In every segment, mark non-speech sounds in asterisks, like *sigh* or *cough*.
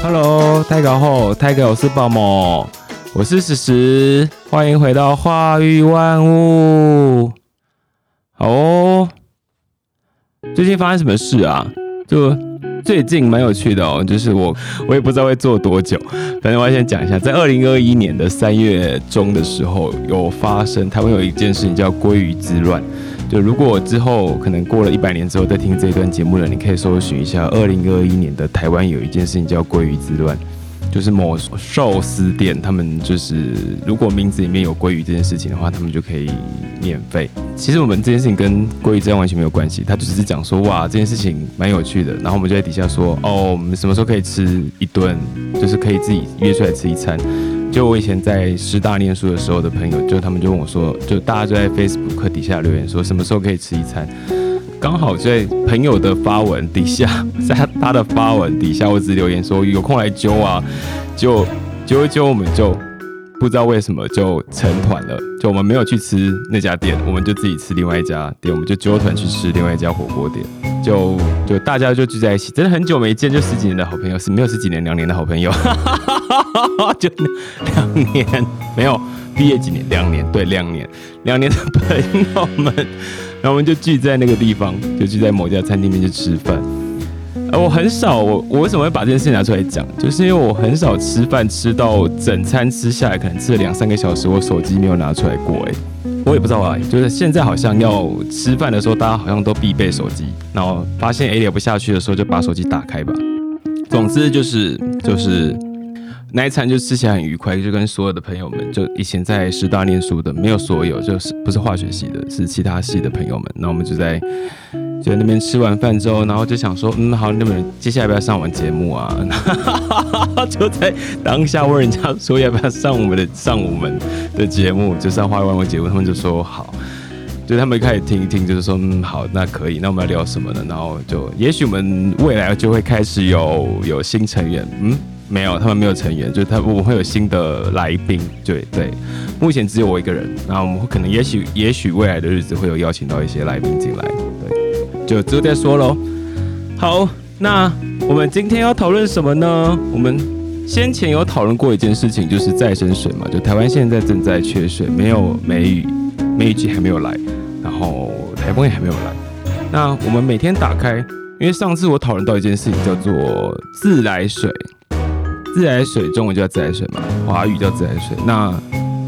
Hello，太高后，太高我是宝某，我是史实，欢迎回到化育万物。哦，最近发生什么事啊？就最近蛮有趣的哦，就是我我也不知道会做多久，反正我要先讲一下，在二零二一年的三月中的时候，有发生台湾有一件事情叫鲑鱼之乱。就如果之后可能过了一百年之后再听这一段节目了，你可以搜寻一下，二零二一年的台湾有一件事情叫鲑鱼之乱，就是某寿司店，他们就是如果名字里面有鲑鱼这件事情的话，他们就可以免费。其实我们这件事情跟鲑鱼之乱完全没有关系，他只是讲说哇这件事情蛮有趣的，然后我们就在底下说哦，我们什么时候可以吃一顿，就是可以自己约出来吃一餐。就我以前在师大念书的时候的朋友，就他们就问我说，就大家就在 Facebook 底下留言说，什么时候可以吃一餐？刚好在朋友的发文底下，在他的发文底下，我只留言说有空来揪啊，就揪一揪，我们就不知道为什么就成团了，就我们没有去吃那家店，我们就自己吃另外一家店，我们就揪团去吃另外一家火锅店，就就大家就聚在一起，真的很久没见，就十几年的好朋友，是没有十几年两年的好朋友。*laughs* 就两年没有毕业几年，两年对两年两年的朋友们，然后我们就聚在那个地方，就聚在某家餐厅里面去吃饭。呃，我很少，我我为什么会把这件事拿出来讲？就是因为我很少吃饭吃到整餐吃下来，可能吃了两三个小时，我手机没有拿出来过。哎，我也不知道啊，就是现在好像要吃饭的时候，大家好像都必备手机，然后发现哎聊不下去的时候，就把手机打开吧。总之就是就是。那一餐就吃起来很愉快，就跟所有的朋友们，就以前在师大念书的，没有所有，就是不是化学系的，是其他系的朋友们。那我们就在就在那边吃完饭之后，然后就想说，嗯，好，你们接下来要不要上我们节目啊？就在当下问人家说要不要上我们的上我们的节目，就上花万万节目，他们就说好。就他们开始听一听，就是说，嗯，好，那可以，那我们要聊什么呢？然后就也许我们未来就会开始有有新成员，嗯。没有，他们没有成员，就是他我们会有新的来宾，对对，目前只有我一个人，然后我们可能也许也许未来的日子会有邀请到一些来宾进来，对，就之后再说喽。好，那我们今天要讨论什么呢？我们先前有讨论过一件事情，就是再生水嘛，就台湾现在正在缺水，没有梅雨，梅雨季还没有来，然后台风也还没有来。那我们每天打开，因为上次我讨论到一件事情，叫做自来水。自来水中文叫自来水嘛，华语叫自来水。那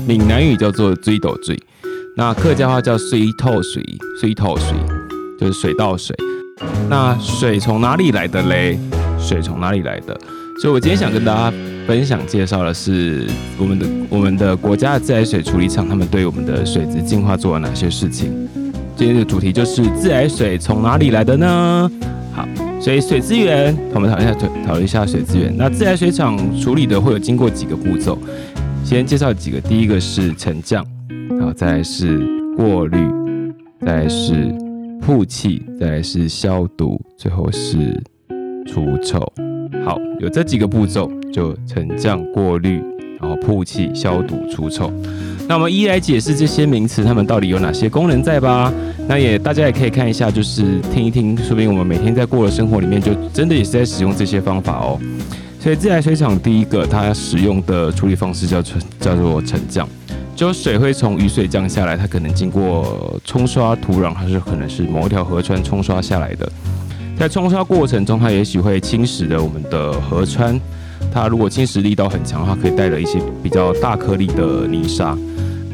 闽南语叫做追斗追，那客家话叫水透水，水透水就是水到水。那水从哪里来的嘞？水从哪里来的？所以我今天想跟大家分享介绍的是我们的我们的国家的自来水处理厂，他们对我们的水质净化做了哪些事情？今天的主题就是自来水从哪里来的呢？所以水资源，我们讨论一下，讨论一下水资源。那自来水厂处理的会有经过几个步骤，先介绍几个。第一个是沉降，然后再来是过滤，再来是曝气，再来是消毒，最后是除臭。好，有这几个步骤，就沉降、过滤，然后曝气、消毒、除臭。那我们一一来解释这些名词，它们到底有哪些功能在吧？那也大家也可以看一下，就是听一听，说明我们每天在过的生活里面，就真的也是在使用这些方法哦。所以自来水厂第一个它使用的处理方式叫沉，叫做沉降，就水会从雨水降下来，它可能经过冲刷土壤，还是可能是某一条河川冲刷下来的。在冲刷过程中，它也许会侵蚀了我们的河川，它如果侵蚀力道很强的话，可以带了一些比较大颗粒的泥沙。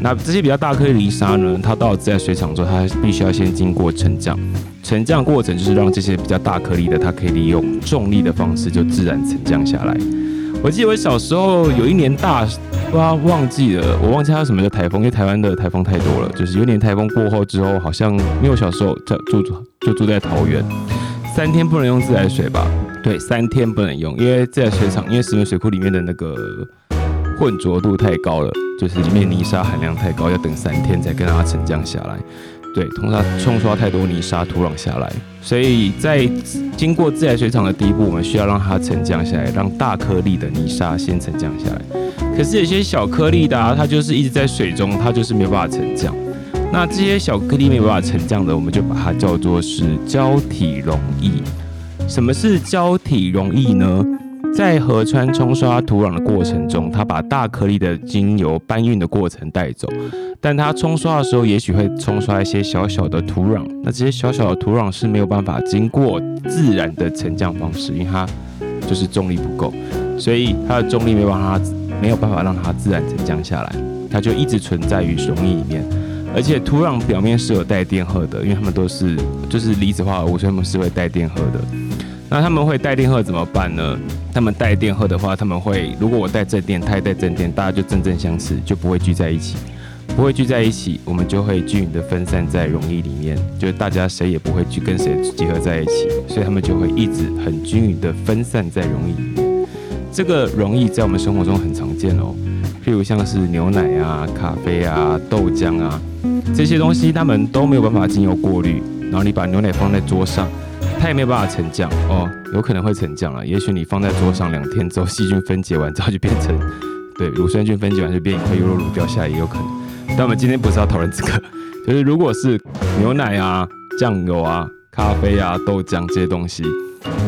那这些比较大颗粒泥沙呢？它到自来水厂之后，它必须要先经过沉降。沉降过程就是让这些比较大颗粒的，它可以利用重力的方式就自然沉降下来。我记得我小时候有一年大，不知道忘记了，我忘记它什么叫台风，因为台湾的台风太多了。就是有一年台风过后之后，好像因为我小时候在住就住在桃园，三天不能用自来水吧？对，三天不能用，因为自来水厂因为石门水库里面的那个混浊度太高了。就是里面泥沙含量太高，要等三天才跟它沉降下来。对，通常冲刷太多泥沙土壤下来，所以在经过自来水厂的第一步，我们需要让它沉降下来，让大颗粒的泥沙先沉降下来。可是有些小颗粒的，它就是一直在水中，它就是没有办法沉降。那这些小颗粒没有办法沉降的，我们就把它叫做是胶体溶液。什么是胶体溶液呢？在河川冲刷土壤的过程中，它把大颗粒的精油搬运的过程带走，但它冲刷的时候，也许会冲刷一些小小的土壤。那这些小小的土壤是没有办法经过自然的沉降方式，因为它就是重力不够，所以它的重力没办法，没有办法让它自然沉降下来，它就一直存在于溶液里面。而且土壤表面是有带电荷的，因为它们都是就是离子化合物，所以它们是会带电荷的。那他们会带电荷怎么办呢？他们带电荷的话，他们会如果我带正电，他也带正电，大家就正正相斥，就不会聚在一起，不会聚在一起，我们就会均匀的分散在溶液里面，就是大家谁也不会去跟谁结合在一起，所以他们就会一直很均匀的分散在溶液里面。这个溶液在我们生活中很常见哦，譬如像是牛奶啊、咖啡啊、豆浆啊这些东西，他们都没有办法经由过滤，然后你把牛奶放在桌上。它也没有办法沉降哦，有可能会沉降了。也许你放在桌上两天之后，细菌分解完之后就变成，对，乳酸菌分解完就变一块优酪乳掉下来也有可能。但我们今天不是要讨论这个，就是如果是牛奶啊、酱油啊、咖啡啊、豆浆这些东西，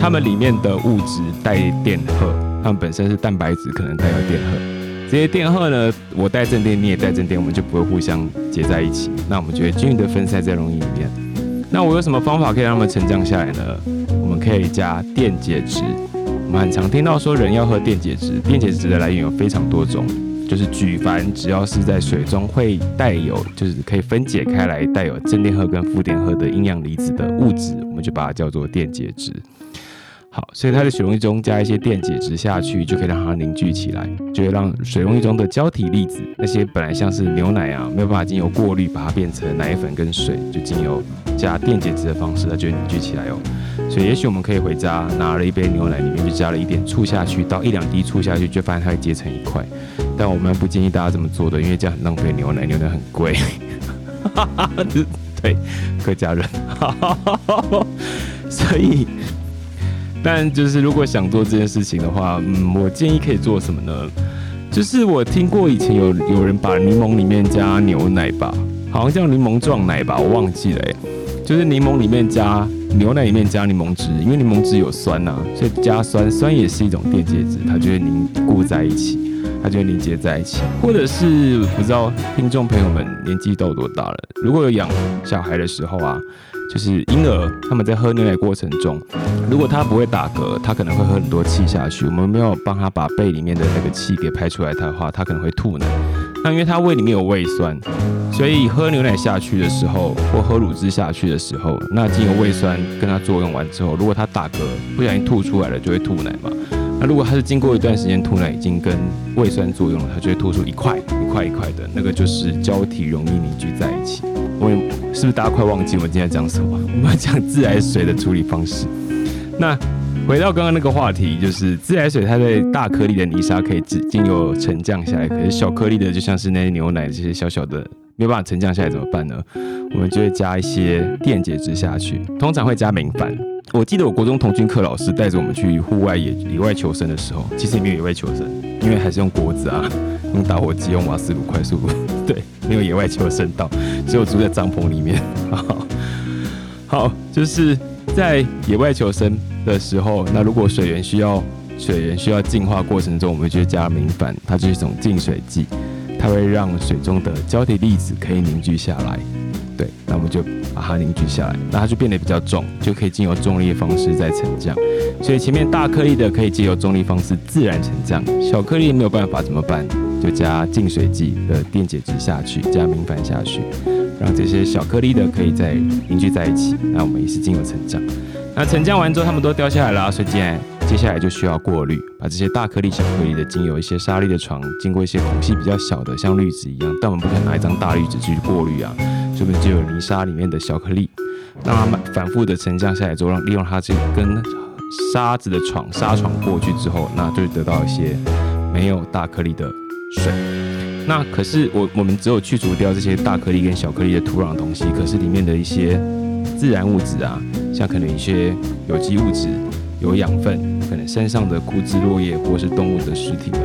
它们里面的物质带电荷，它们本身是蛋白质，可能带有电荷。这些电荷呢，我带正电，你也带正电，我们就不会互相结在一起。那我们就会均匀的分散在溶液里面。那我有什么方法可以让它们沉降下来呢？我们可以加电解质。我们很常听到说人要喝电解质，电解质的来源有非常多种，就是举凡只要是在水中会带有，就是可以分解开来带有正电荷跟负电荷的阴阳离子的物质，我们就把它叫做电解质。好，所以它的水溶液中加一些电解质下去，就可以让它凝聚起来，就会让水溶液中的胶体粒子，那些本来像是牛奶啊，没有办法经由过滤把它变成奶粉跟水，就经由加电解质的方式，它就凝聚起来哦。所以也许我们可以回家拿了一杯牛奶，里面就加了一点醋下去，倒一两滴醋下去，就发现它会结成一块。但我们不建议大家这么做的，因为这样很浪费牛奶，牛奶很贵。*laughs* 对，客家人。*laughs* 所以。但就是如果想做这件事情的话，嗯，我建议可以做什么呢？就是我听过以前有有人把柠檬里面加牛奶吧，好像叫柠檬撞奶吧，我忘记了哎。就是柠檬里面加牛奶里面加柠檬汁，因为柠檬汁有酸呐，所以加酸，酸也是一种电解质，它就会凝固在一起，它就会凝结在一起。或者是不知道听众朋友们年纪都有多大了，如果有养小孩的时候啊。就是婴儿他们在喝牛奶过程中，如果他不会打嗝，他可能会喝很多气下去。我们没有帮他把背里面的那个气给排出来的话，他可能会吐奶。那因为他胃里面有胃酸，所以喝牛奶下去的时候，或喝乳汁下去的时候，那经由胃酸跟他作用完之后，如果他打嗝不小心吐出来了，就会吐奶嘛。那如果它是经过一段时间吐奶已经跟胃酸作用了，它就会吐出一块一块一块的，那个就是胶体容易凝聚在一起。我是不是大家快忘记我们今天讲什么？*laughs* 我们要讲自来水的处理方式。那回到刚刚那个话题，就是自来水，它在大颗粒的泥沙可以经经由沉降下来，可是小颗粒的，就像是那些牛奶这些小小的，没有办法沉降下来怎么办呢？我们就会加一些电解质下去，通常会加明矾。我记得我国中童军课老师带着我们去户外野野外求生的时候，其实也没有野外求生，因为还是用锅子啊，*laughs* 用打火机，用瓦斯炉快速，*laughs* 对，没有野外求生到，只有住在帐篷里面。*laughs* 好，就是在野外求生的时候，那如果水源需要水源需要净化过程中，我们就加明矾，它就是一种净水剂，它会让水中的胶体粒子可以凝聚下来。对，那我们就把它凝聚下来，那它就变得比较重，就可以经由重力的方式再沉降。所以前面大颗粒的可以借由重力方式自然沉降，小颗粒没有办法怎么办？就加净水剂的电解质下去，加明矾下去，让这些小颗粒的可以再凝聚在一起。那我们也是经由沉降。那沉降完之后，它们都掉下来了，所以接下来接下来就需要过滤，把这些大颗粒、小颗粒的经由一些沙粒的床，经过一些孔隙比较小的，像滤纸一样，但我们不可能拿一张大滤纸去过滤啊。这边就有泥沙里面的小颗粒，让它们反复的沉降下来之后，让利用它这跟沙子的床沙床过去之后，那就得到一些没有大颗粒的水。那可是我我们只有去除掉这些大颗粒跟小颗粒的土壤的东西，可是里面的一些自然物质啊，像可能一些有机物质、有养分，可能山上的枯枝落叶或是动物的尸体们、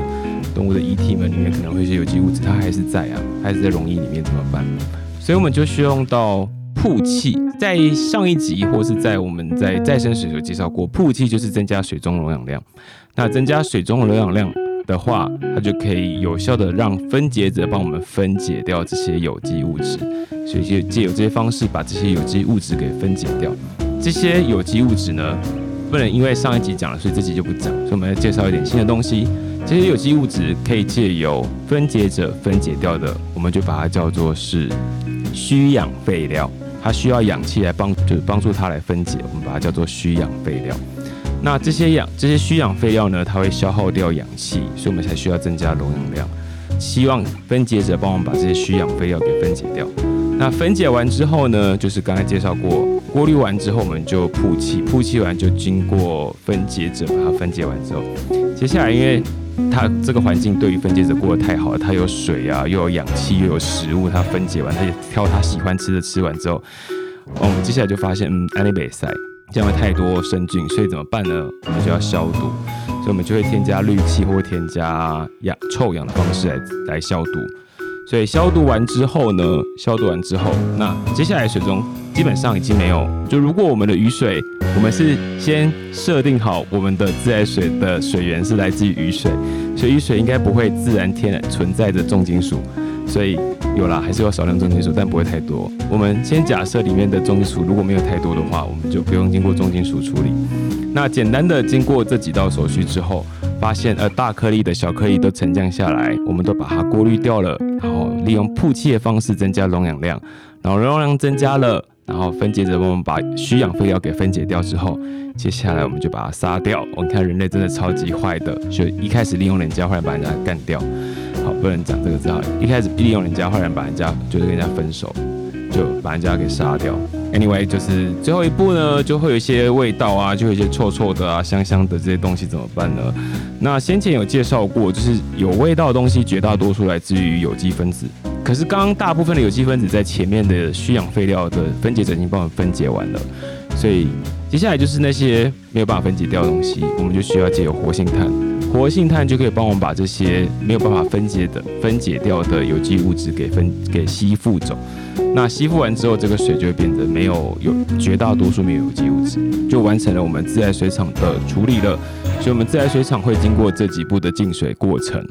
动物的遗体们里面可能会一些有机物质，它还是在啊，还是在溶液里面怎么办？所以我们就需要用到。曝气在上一集或是在我们在再生水有介绍过，曝气就是增加水中溶氧量。那增加水中的溶氧量的话，它就可以有效的让分解者帮我们分解掉这些有机物质，所以就借由这些方式把这些有机物质给分解掉。这些有机物质呢，不能因为上一集讲了，所以这集就不讲，所以我们要介绍一点新的东西。这些有机物质可以借由分解者分解掉的，我们就把它叫做是需氧废料。它需要氧气来帮，就是帮助它来分解，我们把它叫做需氧废料。那这些氧，这些需氧废料呢，它会消耗掉氧气，所以我们才需要增加溶氧量，希望分解者帮我们把这些需氧废料给分解掉。那分解完之后呢，就是刚才介绍过，过滤完之后我们就曝气，曝气完就经过分解者把它分解完之后，接下来因为。它这个环境对于分解者过得太好了，它有水啊，又有氧气，又有食物，它分解完，它就挑它喜欢吃的吃完之后，我们接下来就发现，嗯，安利北塞这样会太多生菌，所以怎么办呢？我们就要消毒，所以我们就会添加氯气或添加氧臭氧的方式来来消毒。所以消毒完之后呢，消毒完之后，那接下来水中基本上已经没有。就如果我们的雨水，我们是先设定好我们的自来水的水源是来自于雨水，所以雨水应该不会自然天然存在着重金属。所以有啦，还是有少量重金属，但不会太多。我们先假设里面的重金属如果没有太多的话，我们就不用经过重金属处理。那简单的经过这几道手续之后，发现呃大颗粒的小颗粒都沉降下来，我们都把它过滤掉了，然后利用曝气的方式增加溶氧量，然后溶氧量增加了，然后分解者帮我们把需氧废料给分解掉之后，接下来我们就把它杀掉。我们看人类真的超级坏的，就一开始利用人家，后来把人家干掉。好，不能讲这个字哈，一开始利用人家，后来把人家就是跟人家分手。就把人家给杀掉。Anyway，就是最后一步呢，就会有一些味道啊，就有一些臭臭的啊、香香的这些东西怎么办呢？那先前有介绍过，就是有味道的东西，绝大多数来自于有机分子。可是刚刚大部分的有机分子在前面的需氧废料的分解者已经帮我们分解完了，所以接下来就是那些没有办法分解掉的东西，我们就需要借由活性炭。活性炭就可以帮我们把这些没有办法分解的、分解掉的有机物质给分给吸附走。那吸附完之后，这个水就会变得没有有绝大多数没有有机物质，就完成了我们自来水厂的处理了。所以，我们自来水厂会经过这几步的净水过程。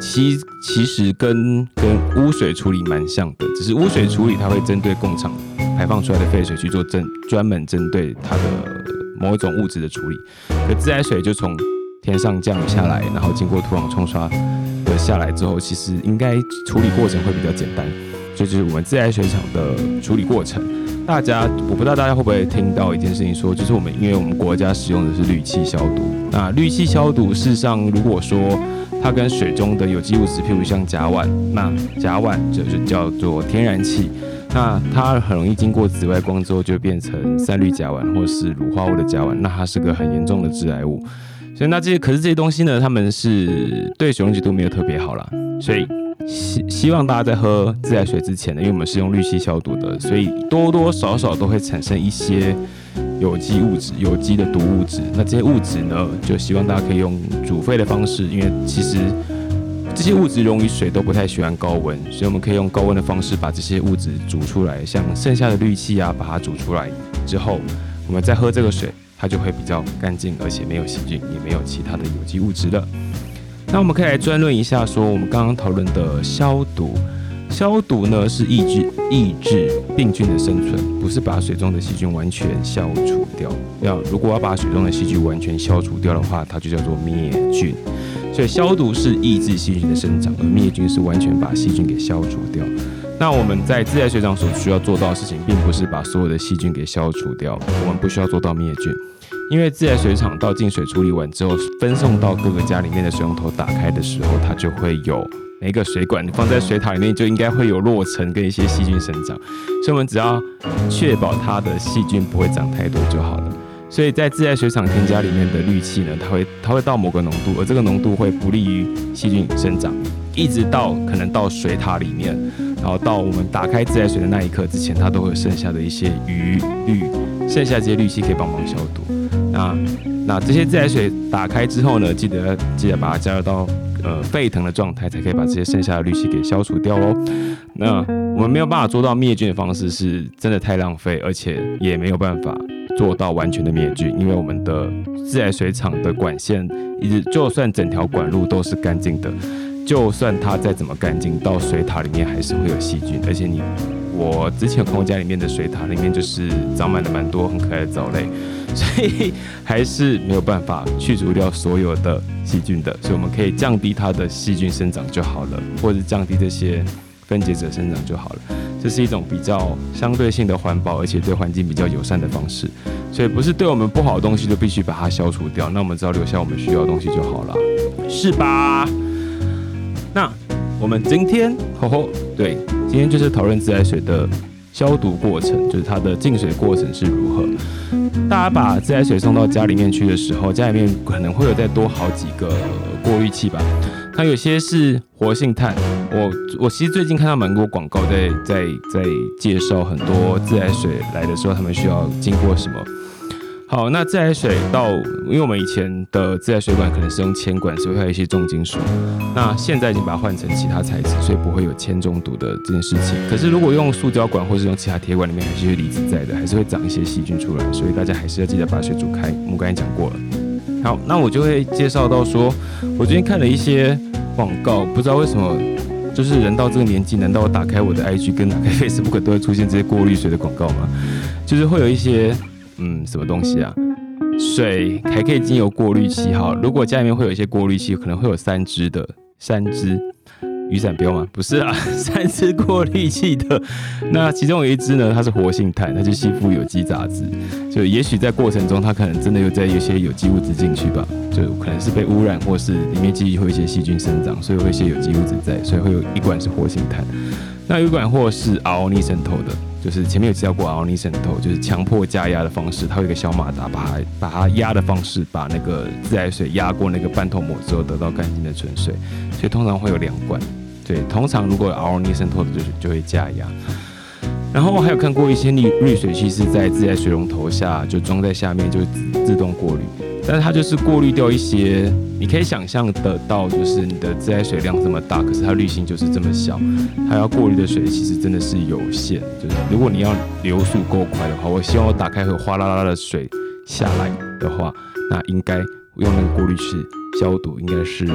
其其实跟跟污水处理蛮像的，只是污水处理它会针对工厂排放出来的废水去做针专门针对它的某一种物质的处理。可自来水就从天上降下来，然后经过土壤冲刷的下来之后，其实应该处理过程会比较简单。这就是我们自来水厂的处理过程。大家，我不知道大家会不会听到一件事情，说就是我们，因为我们国家使用的是氯气消毒。那氯气消毒，事实上，如果说它跟水中的有机物质，譬如像甲烷，那甲烷就是叫做天然气，那它很容易经过紫外光之后，就变成三氯甲烷或是乳化物的甲烷，那它是个很严重的致癌物。所以那这些，可是这些东西呢，他们是对水溶解度没有特别好啦，所以。希希望大家在喝自来水之前呢，因为我们是用氯气消毒的，所以多多少少都会产生一些有机物质、有机的毒物质。那这些物质呢，就希望大家可以用煮沸的方式，因为其实这些物质溶于水都不太喜欢高温，所以我们可以用高温的方式把这些物质煮出来。像剩下的氯气啊，把它煮出来之后，我们再喝这个水，它就会比较干净，而且没有细菌，也没有其他的有机物质了。那我们可以来专论一下，说我们刚刚讨论的消毒，消毒呢是抑制抑制病菌的生存，不是把水中的细菌完全消除掉。要如果要把水中的细菌完全消除掉的话，它就叫做灭菌。所以消毒是抑制细菌的生长，而灭菌是完全把细菌给消除掉。那我们在自来水厂所需要做到的事情，并不是把所有的细菌给消除掉，我们不需要做到灭菌。因为自来水厂到净水处理完之后，分送到各个家里面的水龙头打开的时候，它就会有每一个水管放在水塔里面，就应该会有落尘跟一些细菌生长。所以我们只要确保它的细菌不会长太多就好了。所以在自来水厂添加里面的氯气呢，它会它会到某个浓度，而这个浓度会不利于细菌生长。一直到可能到水塔里面，然后到我们打开自来水的那一刻之前，它都会有剩下的一些余氯，剩下这些氯气可以帮忙消毒。那那这些自来水打开之后呢，记得记得把它加热到呃沸腾的状态，才可以把这些剩下的氯气给消除掉哦。那我们没有办法做到灭菌的方式，是真的太浪费，而且也没有办法做到完全的灭菌，因为我们的自来水厂的管线，一直就算整条管路都是干净的，就算它再怎么干净，到水塔里面还是会有细菌，而且你我之前有看过家里面的水塔里面就是长满了蛮多很可爱的藻类，所以还是没有办法去除掉所有的细菌的，所以我们可以降低它的细菌生长就好了，或者降低这些分解者生长就好了。这是一种比较相对性的环保，而且对环境比较友善的方式。所以不是对我们不好的东西就必须把它消除掉，那我们只要留下我们需要的东西就好了，是吧？那我们今天，吼吼，对，今天就是讨论自来水的消毒过程，就是它的净水过程是如何。大家把自来水送到家里面去的时候，家里面可能会有再多好几个过滤器吧。它有些是活性炭，我我其实最近看到蛮多广告在在在介绍很多自来水来的时候，他们需要经过什么。好，那自来水到，因为我们以前的自来水管可能是用铅管，所以会有一些重金属。那现在已经把它换成其他材质，所以不会有铅中毒的这件事情。可是如果用塑胶管或是用其他铁管，里面还是有离子在的，还是会长一些细菌出来。所以大家还是要记得把水煮开。我们刚才讲过了。好，那我就会介绍到说，我最近看了一些广告，不知道为什么，就是人到这个年纪，难道我打开我的 IG 跟打开 *laughs* Facebook 都会出现这些过滤水的广告吗？就是会有一些。嗯，什么东西啊？水还可以经由过滤器哈。如果家里面会有一些过滤器，可能会有三支的，三支雨伞标吗？不是啊，*laughs* 三支过滤器的。那其中有一支呢，它是活性炭，它就吸附有机杂质。就也许在过程中，它可能真的有在一些有机物质进去吧，就可能是被污染，或是里面继续会一些细菌生长，所以会一些有机物质在，所以会有一管是活性炭。那有一管或是熬逆渗透的。就是前面有提到过熬逆渗透，就是强迫加压的方式，它有一个小马达，把它把它压的方式，把那个自来水压过那个半透膜之后，得到干净的纯水。所以通常会有两罐，对，通常如果熬逆渗透的，就就会加压。然后我还有看过一些滤滤水器是在自来水龙头下就装在下面，就自自动过滤。但是它就是过滤掉一些，你可以想象得到，就是你的自来水量这么大，可是它滤芯就是这么小，它要过滤的水其实真的是有限。就是如果你要流速够快的话，我希望我打开会哗啦啦的水下来的话，那应该用那个过滤器消毒应该是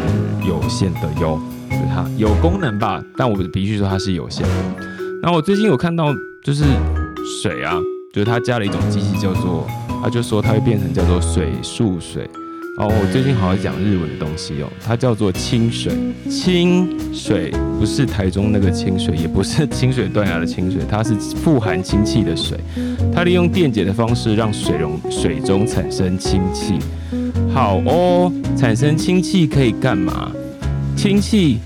有限的哟。就它有功能吧，但我必须说它是有限的。那我最近有看到就是水啊，就是它加了一种机器叫做。他就说它会变成叫做水素水，哦，我最近好像讲日文的东西哦，它叫做清水，清水不是台中那个清水，也不是清水断崖的清水，它是富含氢气的水，它利用电解的方式让水溶水中产生氢气。好哦，产生氢气可以干嘛？氢气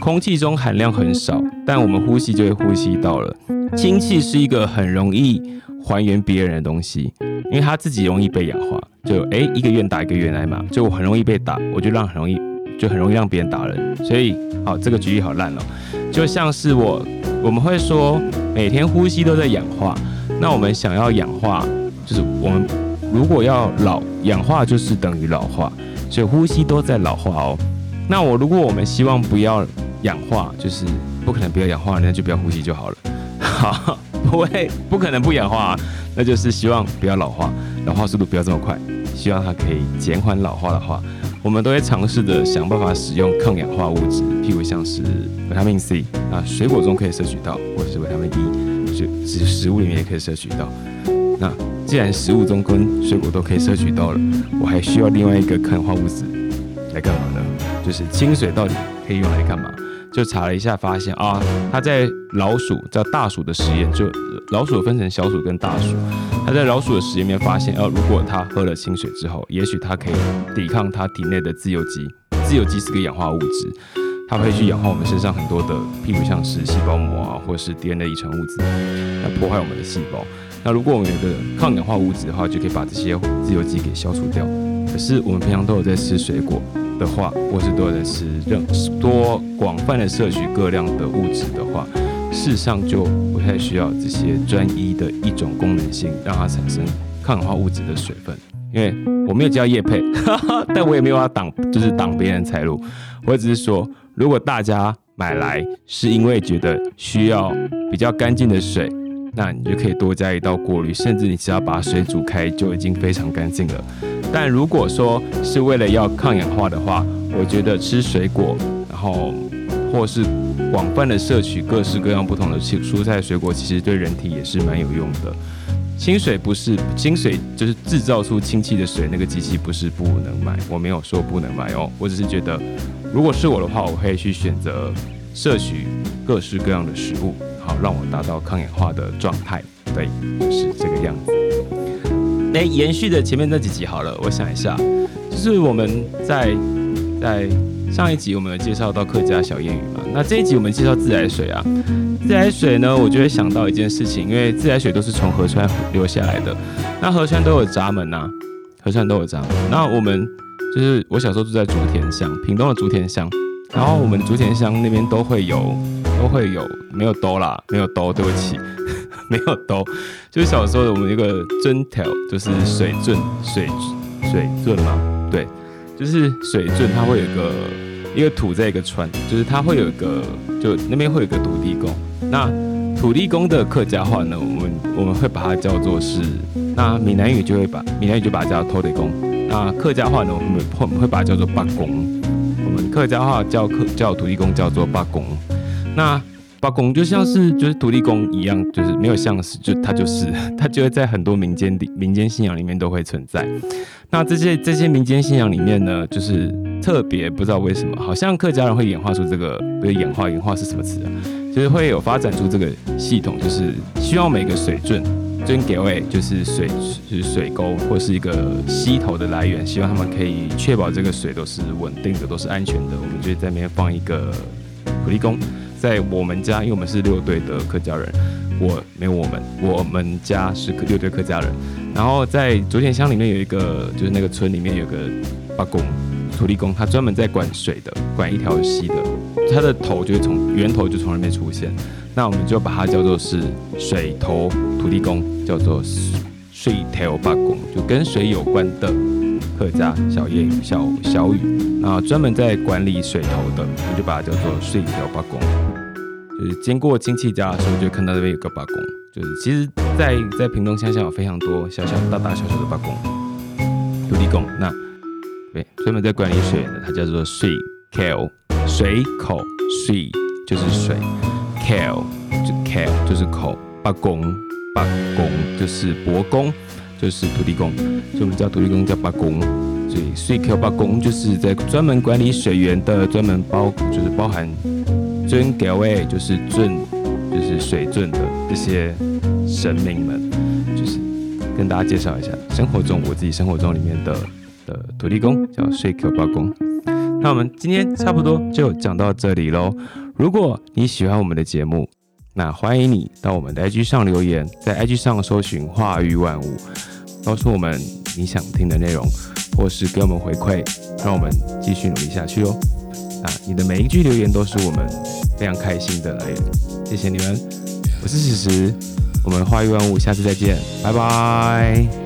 空气中含量很少，但我们呼吸就会呼吸到了。氢气是一个很容易还原别人的东西。因为它自己容易被氧化，就哎一个愿打一个愿挨嘛，就很容易被打，我就让很容易就很容易让别人打人，所以好这个举例好烂哦，就像是我我们会说每天呼吸都在氧化，那我们想要氧化，就是我们如果要老氧化就是等于老化，所以呼吸都在老化哦。那我如果我们希望不要氧化，就是不可能不要氧化，那就不要呼吸就好了。好，不会不可能不氧化。那就是希望不要老化，老化速度不要这么快。希望它可以减缓老化的话，我们都会尝试着想办法使用抗氧化物质，譬如像是维他命 C 啊，水果中可以摄取到，或者是维他命 E，就食食物里面也可以摄取到。那既然食物中跟水果都可以摄取到了，我还需要另外一个抗氧化物质来干嘛？就是清水到底可以用来干嘛？就查了一下，发现啊，它在老鼠叫大鼠的实验，就老鼠分成小鼠跟大鼠，它在老鼠的实验里面发现，哦，如果它喝了清水之后，也许它可以抵抗它体内的自由基，自由基是个氧化物质，它会去氧化我们身上很多的，譬如像是细胞膜啊，或是 DNA 遗传物质，来破坏我们的细胞。那如果我们有个抗氧化物质的话，就可以把这些自由基给消除掉。可是我们平常都有在吃水果。的话，或是多的是任多广泛的摄取各量的物质的话，事实上就不太需要这些专一的一种功能性，让它产生抗氧化物质的水分。因为我没有叫叶配，*laughs* 但我也没有要挡，就是挡别人财路。我只是说，如果大家买来 *laughs* 是因为觉得需要比较干净的水，那你就可以多加一道过滤，甚至你只要把水煮开就已经非常干净了。但如果说是为了要抗氧化的话，我觉得吃水果，然后或是广泛的摄取各式各样不同的蔬蔬菜水果，其实对人体也是蛮有用的。清水不是清水，就是制造出氢气的水，那个机器不是不能买，我没有说不能买哦，我只是觉得，如果是我的话，我会去选择摄取各式各样的食物，好让我达到抗氧化的状态，对，就是这个样子。哎，延续的前面那几集好了，我想一下，就是我们在在上一集我们有介绍到客家小谚语嘛，那这一集我们介绍自来水啊。自来水呢，我就会想到一件事情，因为自来水都是从河川流下来的，那河川都有闸门呐，河川都有闸门。那我们就是我小时候住在竹田乡，屏东的竹田乡，然后我们竹田乡那边都会有，都会有，没有兜啦，没有兜，对不起，*laughs* 没有兜，就是小时候的我们一个樽条，就是水樽，水水樽嘛，对，就是水樽，它会有一个一个土在一个川，就是它会有一个，就那边会有一个土地公。那土地公的客家话呢？我们我们会把它叫做是，那闽南语就会把闽南语就把它叫土地公。那客家话呢，我们会会把它叫做八公。我们客家话叫客叫土地公叫做八公。那八公就像是就是土地公一样，就是没有像是，就它就是它 *laughs* 就会在很多民间的民间信仰里面都会存在。那这些这些民间信仰里面呢，就是特别不知道为什么，好像客家人会演化出这个，不是演化演化是什么词啊？就是会有发展出这个系统，就是希望每个水圳尊给位，就是水就是水沟或是一个溪头的来源，希望他们可以确保这个水都是稳定的，都是安全的。我们就在那边放一个土地公，在我们家，因为我们是六队的客家人，我没有我们，我们家是六队客家人。然后在竹田乡里面有一个，就是那个村里面有个八公土地公，他专门在管水的，管一条溪的。他的头就会从源头就从那边出现，那我们就把它叫做是水头土地公，叫做水头八公，就跟水有关的客家小谚语、小小语。那专门在管理水头的，我们就把它叫做水头八公。就是经过亲戚家的时候，就看到这边有个八公。就是其实，在在屏东乡下有非常多小小大大小小的八公土地公。那对，专门在管理水的，它叫做水口。水口水就是水，cal 就 cal 就是口，八公八公就是伯公，就是土地公，所以我们叫土地公叫八公，所以水口八公就是在专门管理水源的，专门包就是包含尊格位就是尊就是水尊的这些神明们，就是跟大家介绍一下生活中我自己生活中里面的的土地公叫水口八公。那我们今天差不多就讲到这里喽。如果你喜欢我们的节目，那欢迎你到我们的 IG 上留言，在 IG 上搜寻“话育万物”，告诉我们你想听的内容，或是给我们回馈，让我们继续努力下去哦。啊你的每一句留言都是我们非常开心的来源，谢谢你们。我是史实，我们“话育万物”下次再见，拜拜。